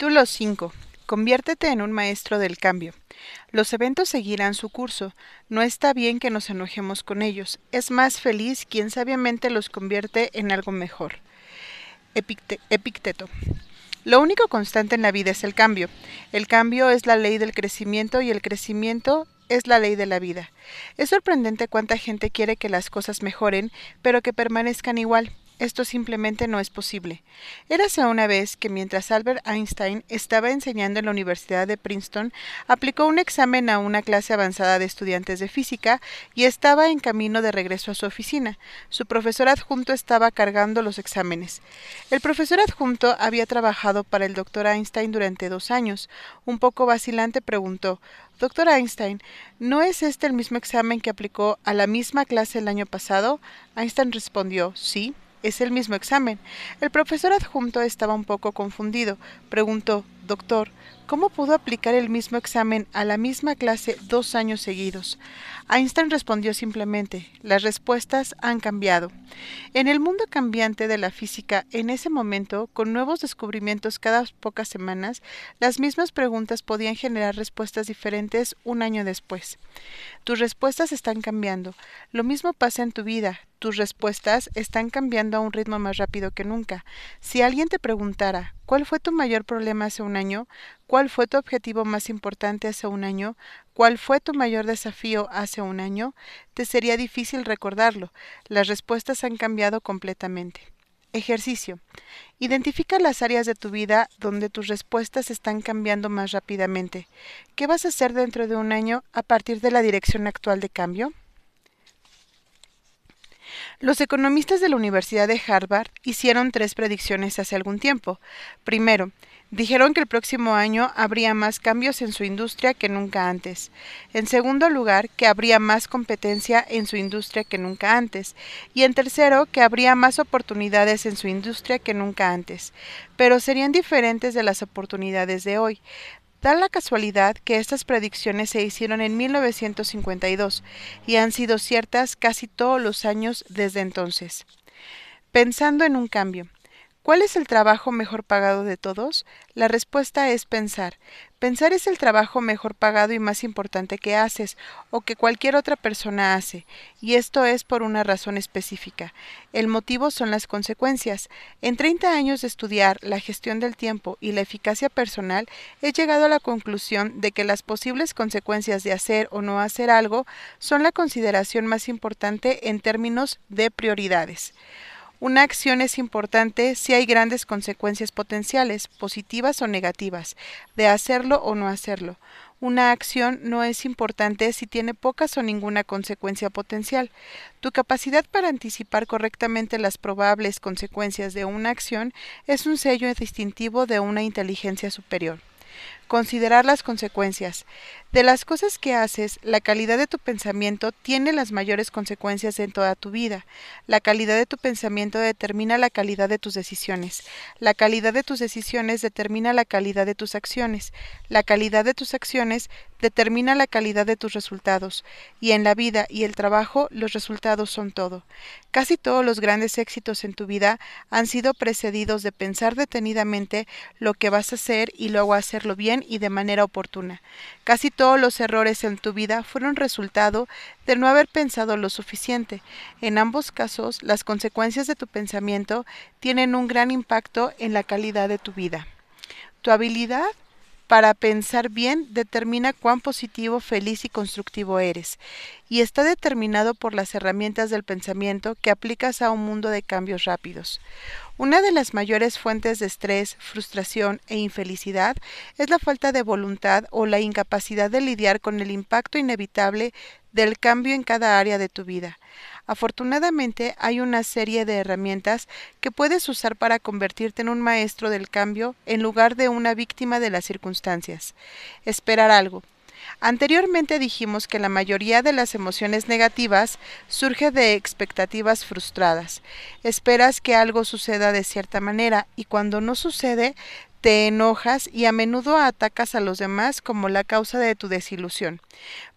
Capítulo 5. Conviértete en un maestro del cambio. Los eventos seguirán su curso. No está bien que nos enojemos con ellos. Es más feliz quien sabiamente los convierte en algo mejor. Epicteto. Lo único constante en la vida es el cambio. El cambio es la ley del crecimiento y el crecimiento es la ley de la vida. Es sorprendente cuánta gente quiere que las cosas mejoren, pero que permanezcan igual. Esto simplemente no es posible. Érase una vez que mientras Albert Einstein estaba enseñando en la Universidad de Princeton, aplicó un examen a una clase avanzada de estudiantes de física y estaba en camino de regreso a su oficina. Su profesor adjunto estaba cargando los exámenes. El profesor adjunto había trabajado para el doctor Einstein durante dos años. Un poco vacilante preguntó Doctor Einstein, ¿no es este el mismo examen que aplicó a la misma clase el año pasado? Einstein respondió Sí. Es el mismo examen. El profesor adjunto estaba un poco confundido. Preguntó, Doctor, ¿cómo pudo aplicar el mismo examen a la misma clase dos años seguidos? Einstein respondió simplemente, las respuestas han cambiado. En el mundo cambiante de la física, en ese momento, con nuevos descubrimientos cada pocas semanas, las mismas preguntas podían generar respuestas diferentes un año después. Tus respuestas están cambiando. Lo mismo pasa en tu vida. Tus respuestas están cambiando a un ritmo más rápido que nunca. Si alguien te preguntara, ¿cuál fue tu mayor problema hace un año? ¿Cuál fue tu objetivo más importante hace un año? ¿Cuál fue tu mayor desafío hace un año? Te sería difícil recordarlo. Las respuestas han cambiado completamente. Ejercicio. Identifica las áreas de tu vida donde tus respuestas están cambiando más rápidamente. ¿Qué vas a hacer dentro de un año a partir de la dirección actual de cambio? Los economistas de la Universidad de Harvard hicieron tres predicciones hace algún tiempo. Primero, dijeron que el próximo año habría más cambios en su industria que nunca antes. En segundo lugar, que habría más competencia en su industria que nunca antes. Y en tercero, que habría más oportunidades en su industria que nunca antes. Pero serían diferentes de las oportunidades de hoy. Da la casualidad que estas predicciones se hicieron en 1952 y han sido ciertas casi todos los años desde entonces. Pensando en un cambio. ¿Cuál es el trabajo mejor pagado de todos? La respuesta es pensar. Pensar es el trabajo mejor pagado y más importante que haces o que cualquier otra persona hace, y esto es por una razón específica. El motivo son las consecuencias. En 30 años de estudiar la gestión del tiempo y la eficacia personal, he llegado a la conclusión de que las posibles consecuencias de hacer o no hacer algo son la consideración más importante en términos de prioridades. Una acción es importante si hay grandes consecuencias potenciales, positivas o negativas, de hacerlo o no hacerlo. Una acción no es importante si tiene pocas o ninguna consecuencia potencial. Tu capacidad para anticipar correctamente las probables consecuencias de una acción es un sello distintivo de una inteligencia superior. Considerar las consecuencias. De las cosas que haces, la calidad de tu pensamiento tiene las mayores consecuencias en toda tu vida. La calidad de tu pensamiento determina la calidad de tus decisiones. La calidad de tus decisiones determina la calidad de tus acciones. La calidad de tus acciones determina la calidad de tus resultados. Y en la vida y el trabajo los resultados son todo. Casi todos los grandes éxitos en tu vida han sido precedidos de pensar detenidamente lo que vas a hacer y luego hacerlo bien y de manera oportuna. Casi todos los errores en tu vida fueron resultado de no haber pensado lo suficiente. En ambos casos, las consecuencias de tu pensamiento tienen un gran impacto en la calidad de tu vida. Tu habilidad para pensar bien determina cuán positivo, feliz y constructivo eres, y está determinado por las herramientas del pensamiento que aplicas a un mundo de cambios rápidos. Una de las mayores fuentes de estrés, frustración e infelicidad es la falta de voluntad o la incapacidad de lidiar con el impacto inevitable del cambio en cada área de tu vida. Afortunadamente hay una serie de herramientas que puedes usar para convertirte en un maestro del cambio en lugar de una víctima de las circunstancias. Esperar algo. Anteriormente dijimos que la mayoría de las emociones negativas surge de expectativas frustradas. Esperas que algo suceda de cierta manera y cuando no sucede, te enojas y a menudo atacas a los demás como la causa de tu desilusión.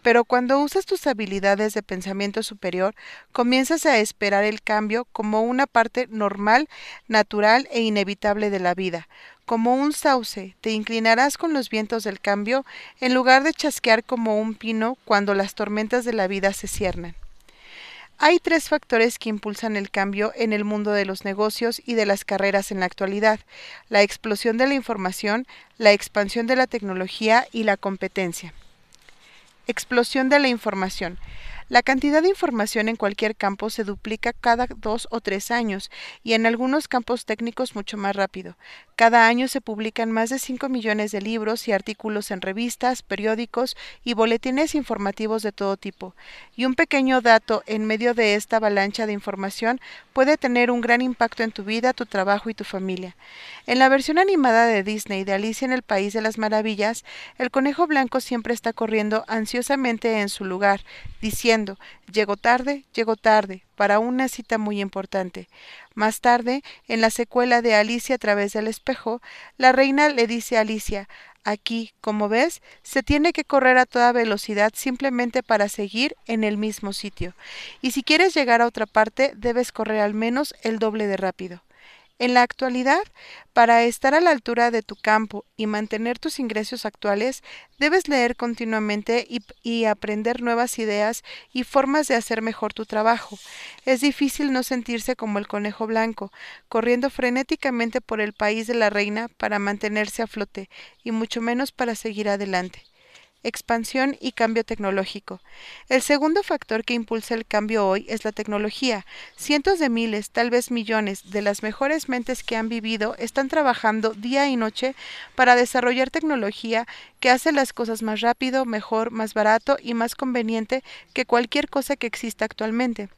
Pero cuando usas tus habilidades de pensamiento superior, comienzas a esperar el cambio como una parte normal, natural e inevitable de la vida. Como un sauce, te inclinarás con los vientos del cambio en lugar de chasquear como un pino cuando las tormentas de la vida se ciernan. Hay tres factores que impulsan el cambio en el mundo de los negocios y de las carreras en la actualidad, la explosión de la información, la expansión de la tecnología y la competencia. Explosión de la información. La cantidad de información en cualquier campo se duplica cada dos o tres años y en algunos campos técnicos mucho más rápido. Cada año se publican más de 5 millones de libros y artículos en revistas, periódicos y boletines informativos de todo tipo. Y un pequeño dato en medio de esta avalancha de información puede tener un gran impacto en tu vida, tu trabajo y tu familia. En la versión animada de Disney de Alicia en el País de las Maravillas, el conejo blanco siempre está corriendo ansiosamente en su lugar, diciendo Llego tarde, llego tarde, para una cita muy importante. Más tarde, en la secuela de Alicia a través del espejo, la reina le dice a Alicia Aquí, como ves, se tiene que correr a toda velocidad simplemente para seguir en el mismo sitio. Y si quieres llegar a otra parte, debes correr al menos el doble de rápido. En la actualidad, para estar a la altura de tu campo y mantener tus ingresos actuales, debes leer continuamente y, aprender nuevas ideas y formas de hacer mejor tu trabajo. Es difícil no sentirse como el conejo blanco, corriendo frenéticamente por el país de la reina para mantenerse a flote, y mucho menos para seguir adelante expansión y cambio tecnológico. El segundo factor que impulsa el cambio hoy es la tecnología. Cientos de miles, tal vez millones, de las mejores mentes que han vivido están trabajando día y noche para desarrollar tecnología que hace las cosas más rápido, mejor, más barato y más conveniente que cualquier cosa que exista actualmente.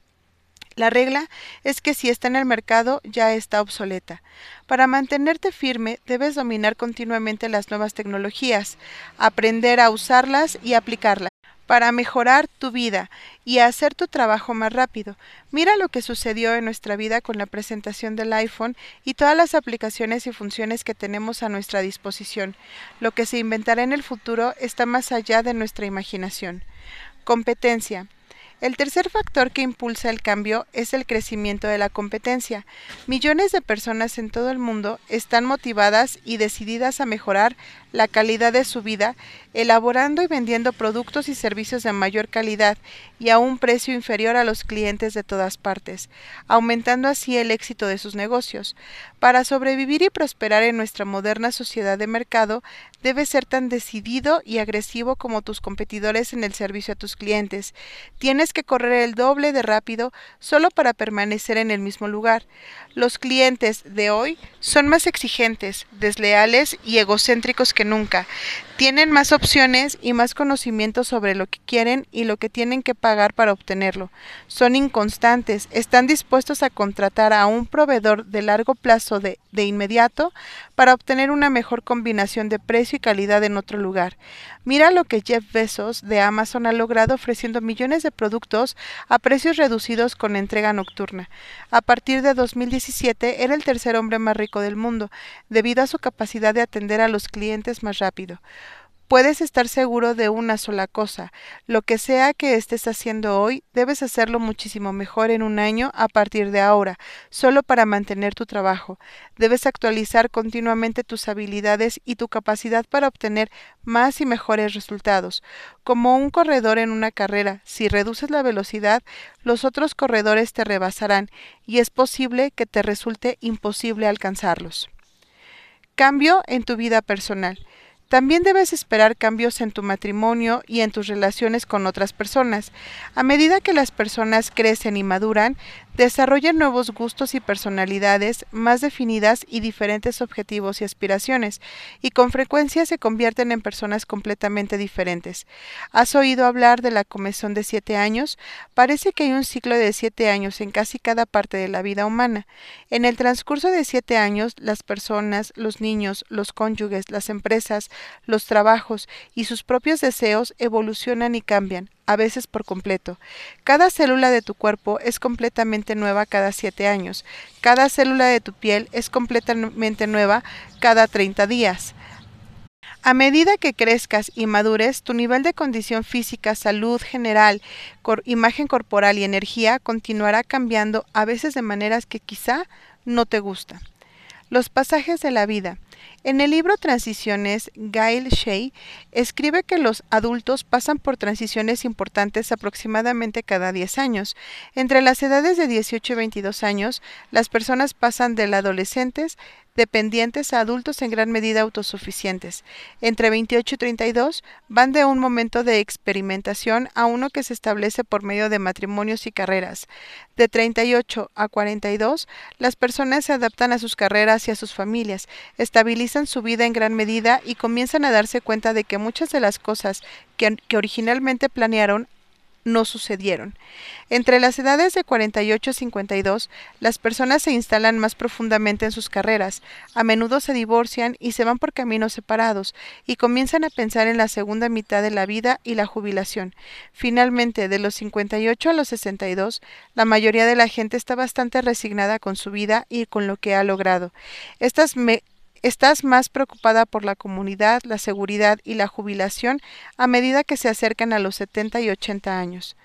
La regla es que si está en el mercado ya está obsoleta. Para mantenerte firme debes dominar continuamente las nuevas tecnologías, aprender a usarlas y aplicarlas para mejorar tu vida y hacer tu trabajo más rápido. Mira lo que sucedió en nuestra vida con la presentación del iPhone y todas las aplicaciones y funciones que tenemos a nuestra disposición. Lo que se inventará en el futuro está más allá de nuestra imaginación. Competencia. El tercer factor que impulsa el cambio es el crecimiento de la competencia. Millones de personas en todo el mundo están motivadas y decididas a mejorar la calidad de su vida, elaborando y vendiendo productos y servicios de mayor calidad y a un precio inferior a los clientes de todas partes, aumentando así el éxito de sus negocios. Para sobrevivir y prosperar en nuestra moderna sociedad de mercado, debes ser tan decidido y agresivo como tus competidores en el servicio a tus clientes. Tienes que correr el doble de rápido solo para permanecer en el mismo lugar. Los clientes de hoy son más exigentes, desleales y egocéntricos que nunca. Tienen más opciones y más conocimiento sobre lo que quieren y lo que tienen que pagar para obtenerlo. Son inconstantes, están dispuestos a contratar a un proveedor de largo plazo de, de inmediato para obtener una mejor combinación de precio y calidad en otro lugar. Mira lo que Jeff Bezos de Amazon ha logrado ofreciendo millones de productos a precios reducidos con entrega nocturna. A partir de 2017 era el tercer hombre más rico del mundo, debido a su capacidad de atender a los clientes más rápido. Puedes estar seguro de una sola cosa, lo que sea que estés haciendo hoy, debes hacerlo muchísimo mejor en un año a partir de ahora, solo para mantener tu trabajo. Debes actualizar continuamente tus habilidades y tu capacidad para obtener más y mejores resultados. Como un corredor en una carrera, si reduces la velocidad, los otros corredores te rebasarán y es posible que te resulte imposible alcanzarlos. Cambio en tu vida personal. También debes esperar cambios en tu matrimonio y en tus relaciones con otras personas. A medida que las personas crecen y maduran, desarrollan nuevos gustos y personalidades más definidas y diferentes objetivos y aspiraciones, y con frecuencia se convierten en personas completamente diferentes. ¿Has oído hablar de la comezón de siete años? Parece que hay un ciclo de siete años en casi cada parte de la vida humana. En el transcurso de siete años, las personas, los niños, los cónyuges, las empresas, los trabajos y sus propios deseos evolucionan y cambian. A veces por completo. Cada célula de tu cuerpo es completamente nueva cada siete años. Cada célula de tu piel es completamente nueva cada 30 días. A medida que crezcas y madures, tu nivel de condición física, salud general, imagen corporal y energía continuará cambiando a veces de maneras que quizá no te gustan. Los pasajes de la vida. En el libro Transiciones, Gail Shea escribe que los adultos pasan por transiciones importantes aproximadamente cada 10 años. Entre las edades de 18 y 22 años, las personas pasan de adolescentes dependientes a adultos en gran medida autosuficientes. Entre 28 y 32 van de un momento de experimentación a uno que se establece por medio de matrimonios y carreras. De 38 a 42, las personas se adaptan a sus carreras y a sus familias, estabilizan su vida en gran medida y comienzan a darse cuenta de que muchas de las cosas que, originalmente planearon no sucedieron. Entre las edades de 48 y 52, las personas se instalan más profundamente en sus carreras, a menudo se divorcian y se van por caminos separados, y comienzan a pensar en la segunda mitad de la vida y la jubilación. Finalmente, de los 58 a los 62, la mayoría de la gente está bastante resignada con su vida y con lo que ha logrado. Estas Estás más preocupada por la comunidad, la seguridad y la jubilación a medida que se acercan a los 70 y 80 años.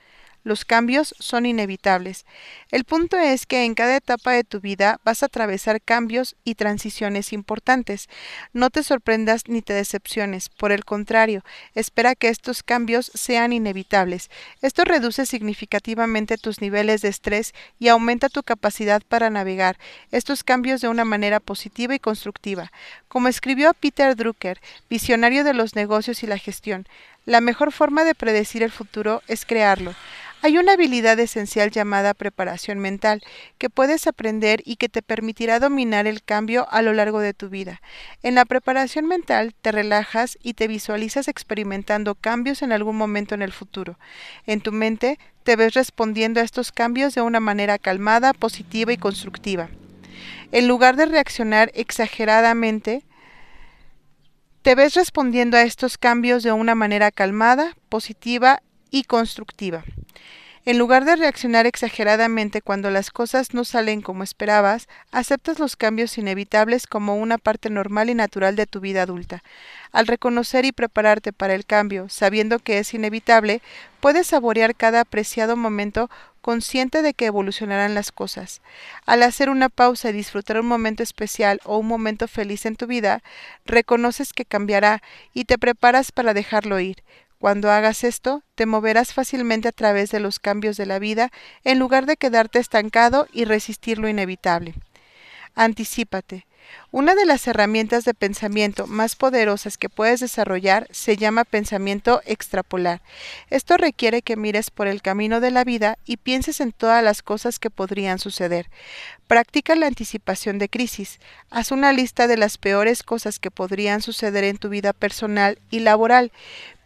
Los cambios son inevitables. El punto es que en cada etapa de tu vida vas a atravesar cambios y transiciones importantes. No te sorprendas ni te decepciones. Por el contrario, espera que estos cambios sean inevitables. Esto reduce significativamente tus niveles de estrés y aumenta tu capacidad para navegar estos cambios de una manera positiva y constructiva. Como escribió Peter Drucker, visionario de los negocios y la gestión, la mejor forma de predecir el futuro es crearlo. Hay una habilidad esencial llamada preparación mental que puedes aprender y que te permitirá dominar el cambio a lo largo de tu vida. En la preparación mental te relajas y te visualizas experimentando cambios en algún momento en el futuro. En tu mente te ves respondiendo a estos cambios de una manera calmada, positiva y constructiva. En lugar de reaccionar exageradamente, te ves respondiendo a estos cambios de una manera calmada, positiva y constructiva. En lugar de reaccionar exageradamente cuando las cosas no salen como esperabas, aceptas los cambios inevitables como una parte normal y natural de tu vida adulta. Al reconocer y prepararte para el cambio, sabiendo que es inevitable, puedes saborear cada apreciado momento consciente de que evolucionarán las cosas. Al hacer una pausa y disfrutar un momento especial o un momento feliz en tu vida, reconoces que cambiará y te preparas para dejarlo ir. Cuando hagas esto, te moverás fácilmente a través de los cambios de la vida en lugar de quedarte estancado y resistir lo inevitable. Anticípate. Una de las herramientas de pensamiento más poderosas que puedes desarrollar se llama pensamiento extrapolar. Esto requiere que mires por el camino de la vida y pienses en todas las cosas que podrían suceder. Practica la anticipación de crisis. Haz una lista de las peores cosas que podrían suceder en tu vida personal y laboral.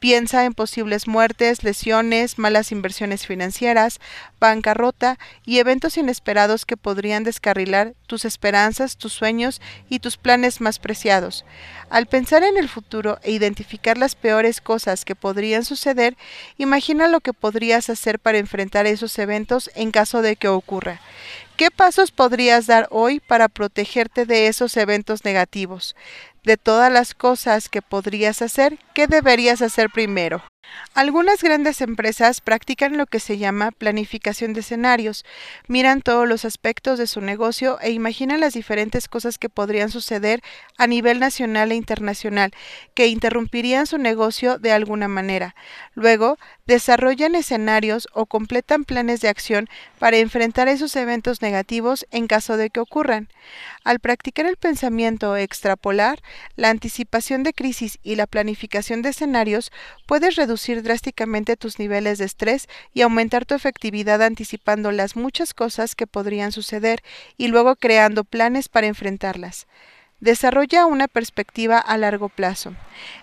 Piensa en posibles muertes, lesiones, malas inversiones financieras, bancarrota y eventos inesperados que podrían descarrilar tus esperanzas, tus sueños y tus planes más preciados. Al pensar en el futuro e identificar las peores cosas que podrían suceder, imagina lo que podrías hacer para enfrentar esos eventos en caso de que ocurra. ¿Qué pasos podrías dar hoy para protegerte de esos eventos negativos? De todas las cosas que podrías hacer, ¿qué deberías hacer primero? Algunas grandes empresas practican lo que se llama planificación de escenarios. Miran todos los aspectos de su negocio e imaginan las diferentes cosas que podrían suceder a nivel nacional e internacional que interrumpirían su negocio de alguna manera. Luego, desarrollan escenarios o completan planes de acción para enfrentar esos eventos negativos en caso de que ocurran. Al practicar el pensamiento extrapolar, la anticipación de crisis y la planificación de escenarios, puedes reducir drásticamente tus niveles de estrés y aumentar tu efectividad anticipando las muchas cosas que podrían suceder y luego creando planes para enfrentarlas desarrolla una perspectiva a largo plazo.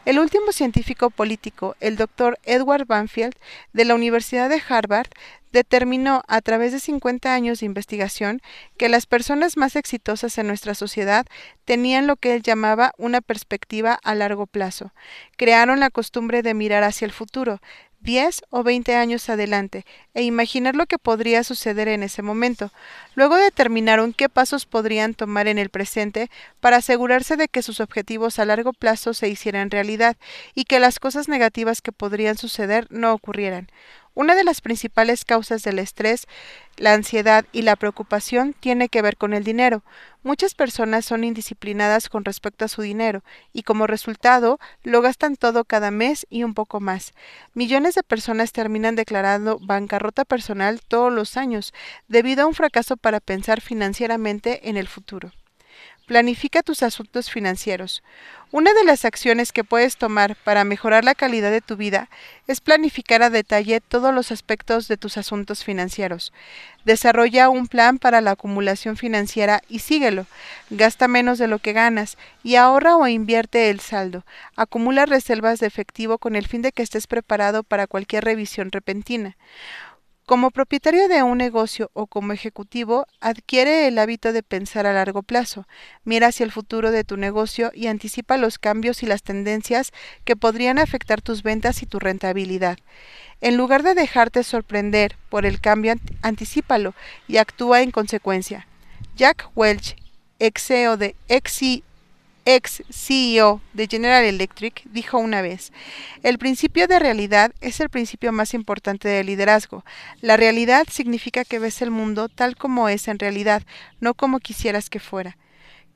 El último científico político, el doctor Edward Banfield, de la Universidad de Harvard, determinó a través de 50 años de investigación que las personas más exitosas en nuestra sociedad tenían lo que él llamaba una perspectiva a largo plazo. Crearon la costumbre de mirar hacia el futuro, 10 o 20 años adelante e imaginar lo que podría suceder en ese momento. Luego determinaron qué pasos podrían tomar en el presente para asegurarse de que sus objetivos a largo plazo se hicieran realidad y que las cosas negativas que podrían suceder no ocurrieran. Una de las principales causas del estrés, la ansiedad y la preocupación tiene que ver con el dinero. Muchas personas son indisciplinadas con respecto a su dinero y como resultado lo gastan todo cada mes y un poco más. Millones de personas terminan declarando bancarrota personal todos los años debido a un fracaso para pensar financieramente en el futuro. Planifica tus asuntos financieros. Una de las acciones que puedes tomar para mejorar la calidad de tu vida es planificar a detalle todos los aspectos de tus asuntos financieros. Desarrolla un plan para la acumulación financiera y síguelo. Gasta menos de lo que ganas y ahorra o invierte el saldo. Acumula reservas de efectivo con el fin de que estés preparado para cualquier revisión repentina. Como propietario de un negocio o como ejecutivo, adquiere el hábito de pensar a largo plazo, mira hacia el futuro de tu negocio y anticipa los cambios y las tendencias que podrían afectar tus ventas y tu rentabilidad. En lugar de dejarte sorprender por el cambio, anticípalo y actúa en consecuencia. Jack Welch, ex CEO de ex CEO de General Electric, dijo una vez, el principio de realidad es el principio más importante del liderazgo. La realidad significa que ves el mundo tal como es en realidad, no como quisieras que fuera.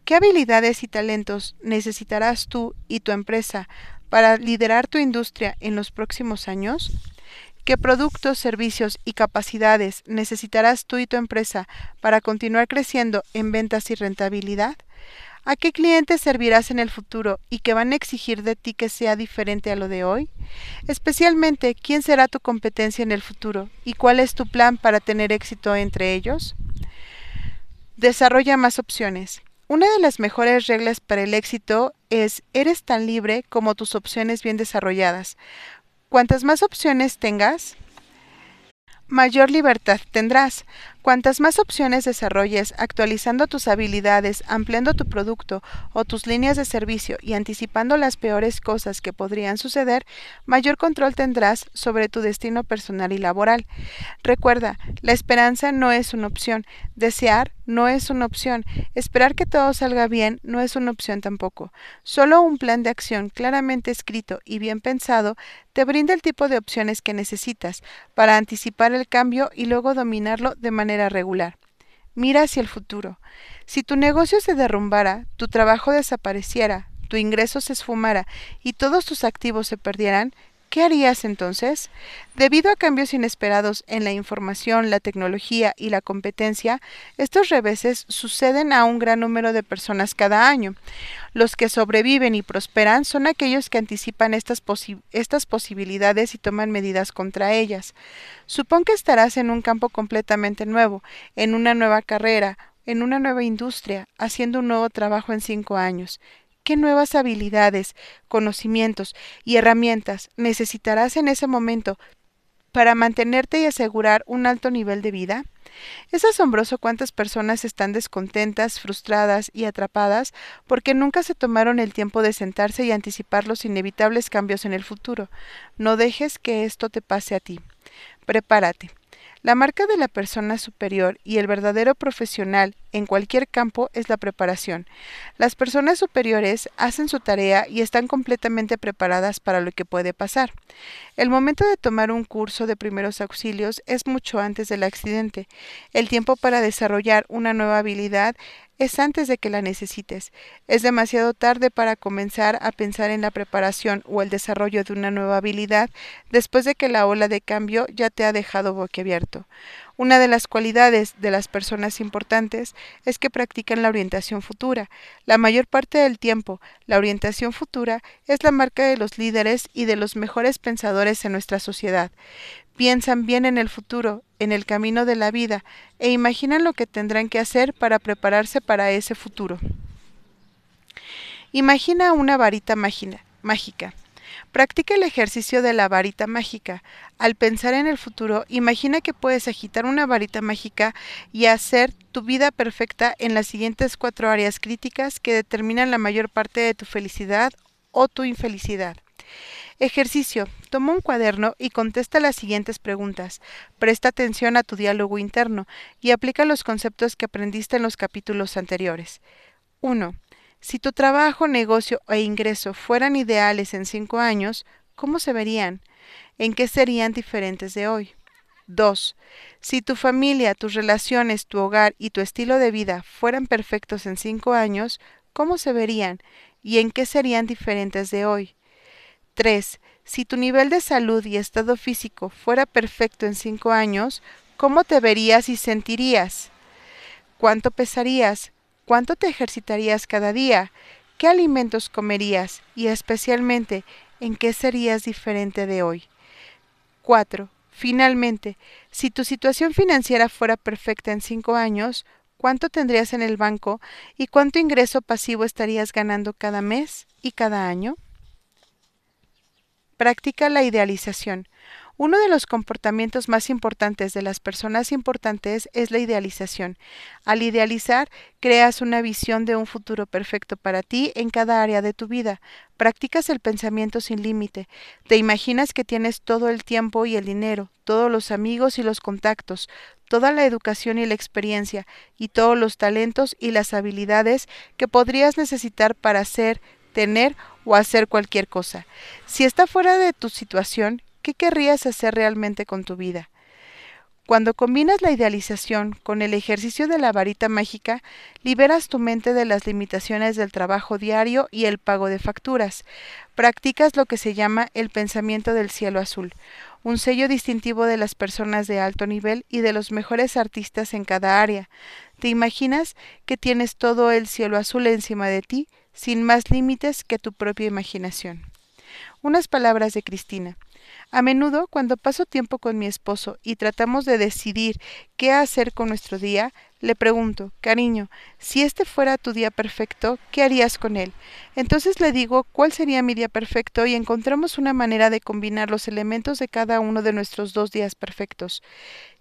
¿Qué habilidades y talentos necesitarás tú y tu empresa para liderar tu industria en los próximos años? ¿Qué productos, servicios y capacidades necesitarás tú y tu empresa para continuar creciendo en ventas y rentabilidad? ¿A qué clientes servirás en el futuro y qué van a exigir de ti que sea diferente a lo de hoy? Especialmente, ¿quién será tu competencia en el futuro y cuál es tu plan para tener éxito entre ellos? Desarrolla más opciones. Una de las mejores reglas para el éxito es eres tan libre como tus opciones bien desarrolladas. Cuantas más opciones tengas, mayor libertad tendrás. Cuantas más opciones desarrolles, actualizando tus habilidades, ampliando tu producto o tus líneas de servicio y anticipando las peores cosas que podrían suceder, mayor control tendrás sobre tu destino personal y laboral. Recuerda, la esperanza no es una opción, desear no es una opción, esperar que todo salga bien no es una opción tampoco. Solo un plan de acción claramente escrito y bien pensado te brinda el tipo de opciones que necesitas para anticipar el cambio y luego dominarlo de manera regular. Mira hacia el futuro. Si tu negocio se derrumbara, tu trabajo desapareciera, tu ingreso se esfumara y todos tus activos se perdieran, ¿Qué harías entonces? Debido a cambios inesperados en la información, la tecnología y la competencia, estos reveses suceden a un gran número de personas cada año. Los que sobreviven y prosperan son aquellos que anticipan estas, estas posibilidades y toman medidas contra ellas. Supón que estarás en un campo completamente nuevo, en una nueva carrera, en una nueva industria, haciendo un nuevo trabajo en cinco años. ¿Qué nuevas habilidades, conocimientos y herramientas necesitarás en ese momento para mantenerte y asegurar un alto nivel de vida? Es asombroso cuántas personas están descontentas, frustradas y atrapadas porque nunca se tomaron el tiempo de sentarse y anticipar los inevitables cambios en el futuro. No dejes que esto te pase a ti. Prepárate. La marca de la persona superior y el verdadero profesional en cualquier campo es la preparación. Las personas superiores hacen su tarea y están completamente preparadas para lo que puede pasar. El momento de tomar un curso de primeros auxilios es mucho antes del accidente. El tiempo para desarrollar una nueva habilidad es antes de que la necesites. Es demasiado tarde para comenzar a pensar en la preparación o el desarrollo de una nueva habilidad después de que la ola de cambio ya te ha dejado boquiabierto. Una de las cualidades de las personas importantes es que practican la orientación futura. La mayor parte del tiempo, la orientación futura es la marca de los líderes y de los mejores pensadores en nuestra sociedad. Piensan bien en el futuro, en el camino de la vida, e imaginan lo que tendrán que hacer para prepararse para ese futuro. Imagina una varita mágica. Practica el ejercicio de la varita mágica. Al pensar en el futuro, imagina que puedes agitar una varita mágica y hacer tu vida perfecta en las siguientes cuatro áreas críticas que determinan la mayor parte de tu felicidad o tu infelicidad. Ejercicio. Toma un cuaderno y contesta las siguientes preguntas. Presta atención a tu diálogo interno y aplica los conceptos que aprendiste en los capítulos anteriores. 1. Si tu trabajo, negocio e ingreso fueran ideales en cinco años, ¿cómo se verían? ¿En qué serían diferentes de hoy? 2. Si tu familia, tus relaciones, tu hogar y tu estilo de vida fueran perfectos en cinco años, ¿cómo se verían y en qué serían diferentes de hoy? 3. Si tu nivel de salud y estado físico fuera perfecto en cinco años, ¿cómo te verías y sentirías? ¿Cuánto pesarías? ¿Cuánto te ejercitarías cada día? ¿Qué alimentos comerías? Y especialmente, ¿en qué serías diferente de hoy? 4. Finalmente, si tu situación financiera fuera perfecta en cinco años, ¿cuánto tendrías en el banco y cuánto ingreso pasivo estarías ganando cada mes y cada año? Practica la idealización. Uno de los comportamientos más importantes de las personas importantes es la idealización. Al idealizar, creas una visión de un futuro perfecto para ti en cada área de tu vida. Practicas el pensamiento sin límite. Te imaginas que tienes todo el tiempo y el dinero, todos los amigos y los contactos, toda la educación y la experiencia, y todos los talentos y las habilidades que podrías necesitar para ser, tener o hacer cualquier cosa. Si está fuera de tu situación, ¿qué querrías hacer realmente con tu vida? Cuando combinas la idealización con el ejercicio de la varita mágica, liberas tu mente de las limitaciones del trabajo diario y el pago de facturas. Practicas lo que se llama el pensamiento del cielo azul, un sello distintivo de las personas de alto nivel y de los mejores artistas en cada área. Te imaginas que tienes todo el cielo azul encima de ti, sin más límites que tu propia imaginación. Unas palabras de Cristina. A menudo, cuando paso tiempo con mi esposo y tratamos de decidir qué hacer con nuestro día, le pregunto, cariño, si este fuera tu día perfecto, ¿qué harías con él? Entonces le digo cuál sería mi día perfecto y encontramos una manera de combinar los elementos de cada uno de nuestros dos días perfectos.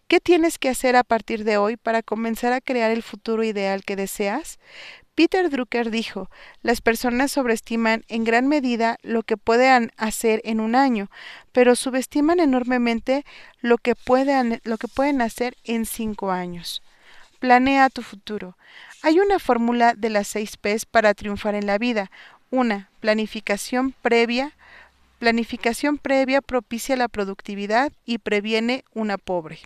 ¿Qué tienes que hacer a partir de hoy para comenzar a crear el futuro ideal que deseas? Peter Drucker dijo, las personas sobreestiman en gran medida lo que pueden hacer en un año, pero subestiman enormemente lo que, pueden, lo que pueden hacer en cinco años. Planea tu futuro. Hay una fórmula de las seis P's para triunfar en la vida. Una, planificación previa. Planificación previa propicia la productividad y previene una pobre.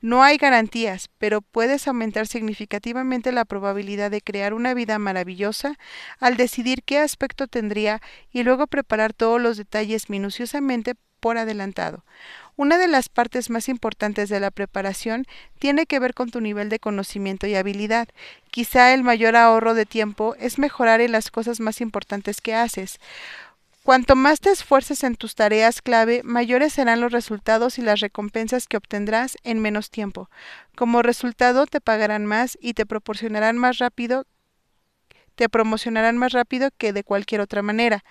No hay garantías, pero puedes aumentar significativamente la probabilidad de crear una vida maravillosa al decidir qué aspecto tendría y luego preparar todos los detalles minuciosamente por adelantado. Una de las partes más importantes de la preparación tiene que ver con tu nivel de conocimiento y habilidad. Quizá el mayor ahorro de tiempo es mejorar en las cosas más importantes que haces. Cuanto más te esfuerces en tus tareas clave, mayores serán los resultados y las recompensas que obtendrás en menos tiempo. Como resultado, te pagarán más y te proporcionarán más rápido te promocionarán más rápido que de cualquier otra manera.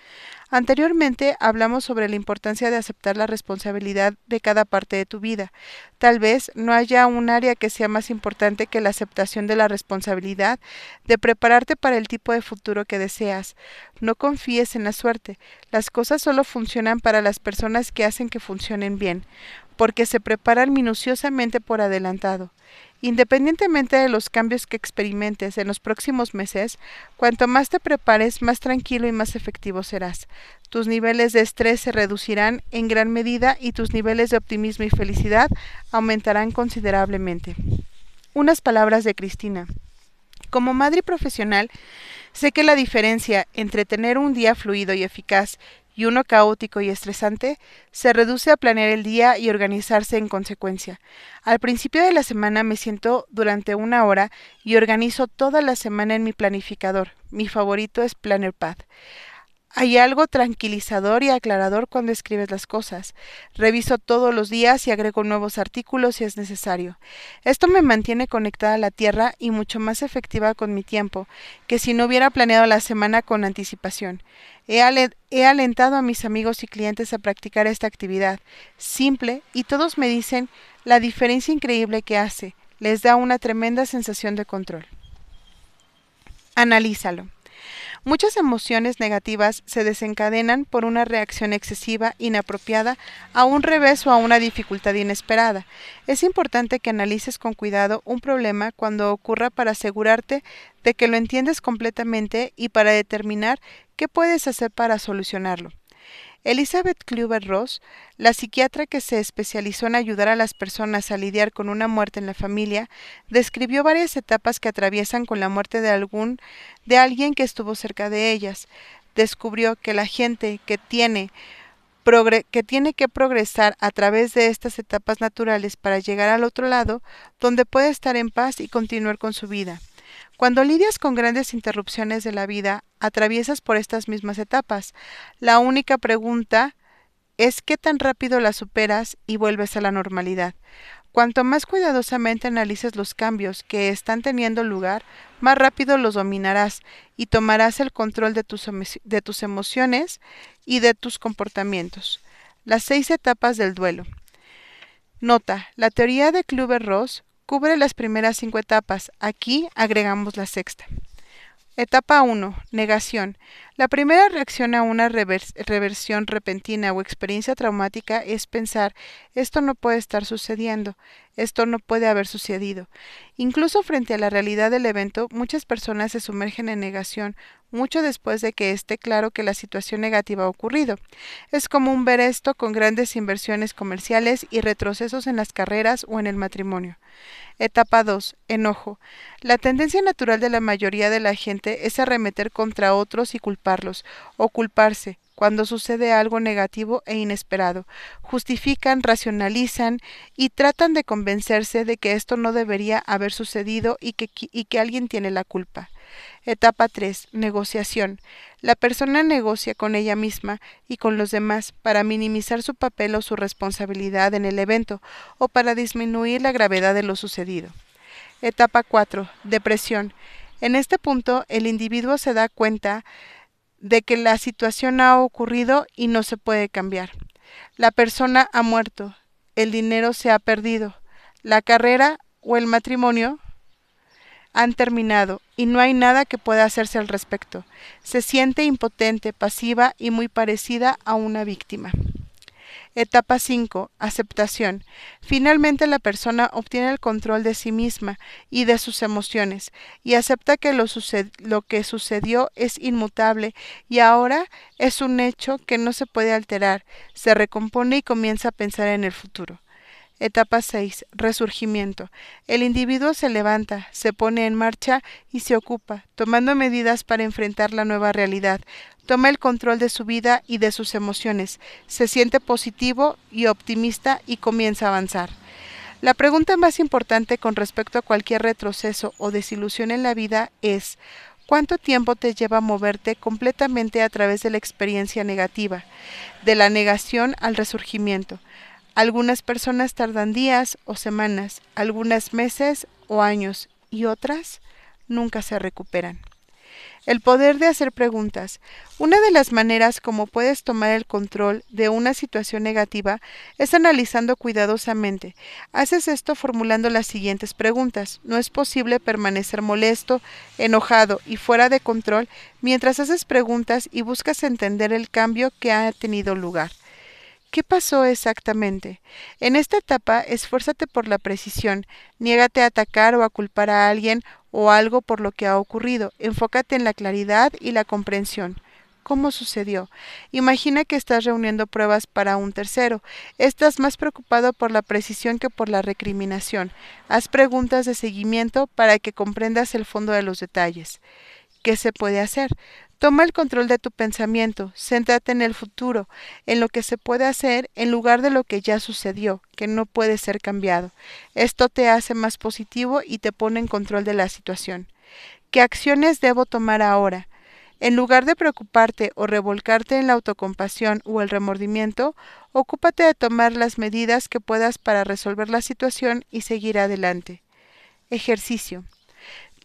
Anteriormente hablamos sobre la importancia de aceptar la responsabilidad de cada parte de tu vida. Tal vez no haya un área que sea más importante que la aceptación de la responsabilidad de prepararte para el tipo de futuro que deseas. No confíes en la suerte. Las cosas solo funcionan para las personas que hacen que funcionen bien, porque se preparan minuciosamente por adelantado. Independientemente de los cambios que experimentes en los próximos meses, cuanto más te prepares, más tranquilo y más efectivo serás. Tus niveles de estrés se reducirán en gran medida y tus niveles de optimismo y felicidad aumentarán considerablemente. Unas palabras de Cristina. Como madre profesional, sé que la diferencia entre tener un día fluido y eficaz y uno caótico y estresante, se reduce a planear el día y organizarse en consecuencia. Al principio de la semana me siento durante una hora y organizo toda la semana en mi planificador. Mi favorito es PlannerPad. Hay algo tranquilizador y aclarador cuando escribes las cosas. Reviso todos los días y agrego nuevos artículos si es necesario. Esto me mantiene conectada a la Tierra y mucho más efectiva con mi tiempo que si no hubiera planeado la semana con anticipación. He, he alentado a mis amigos y clientes a practicar esta actividad, simple, y todos me dicen la diferencia increíble que hace. Les da una tremenda sensación de control. Analízalo. Muchas emociones negativas se desencadenan por una reacción excesiva, inapropiada, a un revés o a una dificultad inesperada. Es importante que analices con cuidado un problema cuando ocurra para asegurarte de que lo entiendes completamente y para determinar qué puedes hacer para solucionarlo. Elizabeth Kluber-Ross, la psiquiatra que se especializó en ayudar a las personas a lidiar con una muerte en la familia, describió varias etapas que atraviesan con la muerte de algún de alguien que estuvo cerca de ellas. Descubrió que la gente que tiene que tiene que progresar a través de estas etapas naturales para llegar al otro lado, donde puede estar en paz y continuar con su vida. Cuando lidias con grandes interrupciones de la vida, atraviesas por estas mismas etapas. La única pregunta es qué tan rápido las superas y vuelves a la normalidad. Cuanto más cuidadosamente analices los cambios que están teniendo lugar, más rápido los dominarás y tomarás el control de tus, de tus emociones y de tus comportamientos. Las seis etapas del duelo. Nota, la teoría de Kluber-Ross cubre las primeras cinco etapas. Aquí agregamos la sexta. Etapa 1. Negación. La primera reacción a una reversión repentina o experiencia traumática es pensar esto no puede estar sucediendo, esto no puede haber sucedido. Incluso frente a la realidad del evento, muchas personas se sumergen en negación mucho después de que esté claro que la situación negativa ha ocurrido. Es común ver esto con grandes inversiones comerciales y retrocesos en las carreras o en el matrimonio. Etapa 2. Enojo. La tendencia natural de la mayoría de la gente es arremeter contra otros y o culparse, cuando sucede algo negativo e inesperado. Justifican, racionalizan y tratan de convencerse de que esto no debería haber sucedido y que, y que alguien tiene la culpa. Etapa 3. Negociación. La persona negocia con ella misma y con los demás para minimizar su papel o su responsabilidad en el evento o para disminuir la gravedad de lo sucedido. Etapa 4. Depresión. En este punto, el individuo se da cuenta de que la situación ha ocurrido y no se puede cambiar. La persona ha muerto, el dinero se ha perdido, la carrera o el matrimonio han terminado y no hay nada que pueda hacerse al respecto. Se siente impotente, pasiva y muy parecida a una víctima. Etapa 5. Aceptación. Finalmente la persona obtiene el control de sí misma y de sus emociones y acepta que lo, lo, que sucedió es inmutable y ahora es un hecho que no se puede alterar. Se recompone y comienza a pensar en el futuro. Etapa 6. Resurgimiento. El individuo se levanta, se pone en marcha y se ocupa, tomando medidas para enfrentar la nueva realidad. Toma el control de su vida y de sus emociones, se siente positivo y optimista y comienza a avanzar. La pregunta más importante con respecto a cualquier retroceso o desilusión en la vida es ¿Cuánto tiempo te lleva moverte completamente a través de la experiencia negativa, de la negación al resurgimiento? Algunas personas tardan días o semanas, algunas meses o años y otras nunca se recuperan. El poder de hacer preguntas. Una de las maneras como puedes tomar el control de una situación negativa es analizando cuidadosamente. Haces esto formulando las siguientes preguntas. No es posible permanecer molesto, enojado y fuera de control mientras haces preguntas y buscas entender el cambio que ha tenido lugar. ¿Qué pasó exactamente? En esta etapa, esfuérzate por la precisión, niégate a atacar o a culpar a alguien o algo por lo que ha ocurrido, enfócate en la claridad y la comprensión. ¿Cómo sucedió? Imagina que estás reuniendo pruebas para un tercero. Estás más preocupado por la precisión que por la recriminación. Haz preguntas de seguimiento para que comprendas el fondo de los detalles. ¿Qué se puede hacer? Toma el control de tu pensamiento, céntrate en el futuro, en lo que se puede hacer en lugar de lo que ya sucedió, que no puede ser cambiado. Esto te hace más positivo y te pone en control de la situación. ¿Qué acciones debo tomar ahora? En lugar de preocuparte o revolcarte en la autocompasión o el remordimiento, ocúpate de tomar las medidas que puedas para resolver la situación y seguir adelante. Ejercicio.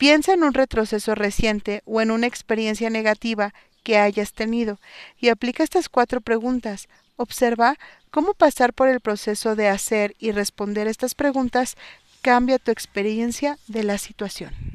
Piensa en un retroceso reciente o en una experiencia negativa que hayas tenido y aplica estas cuatro preguntas. Observa cómo pasar por el proceso de hacer y responder estas preguntas cambia tu experiencia de la situación.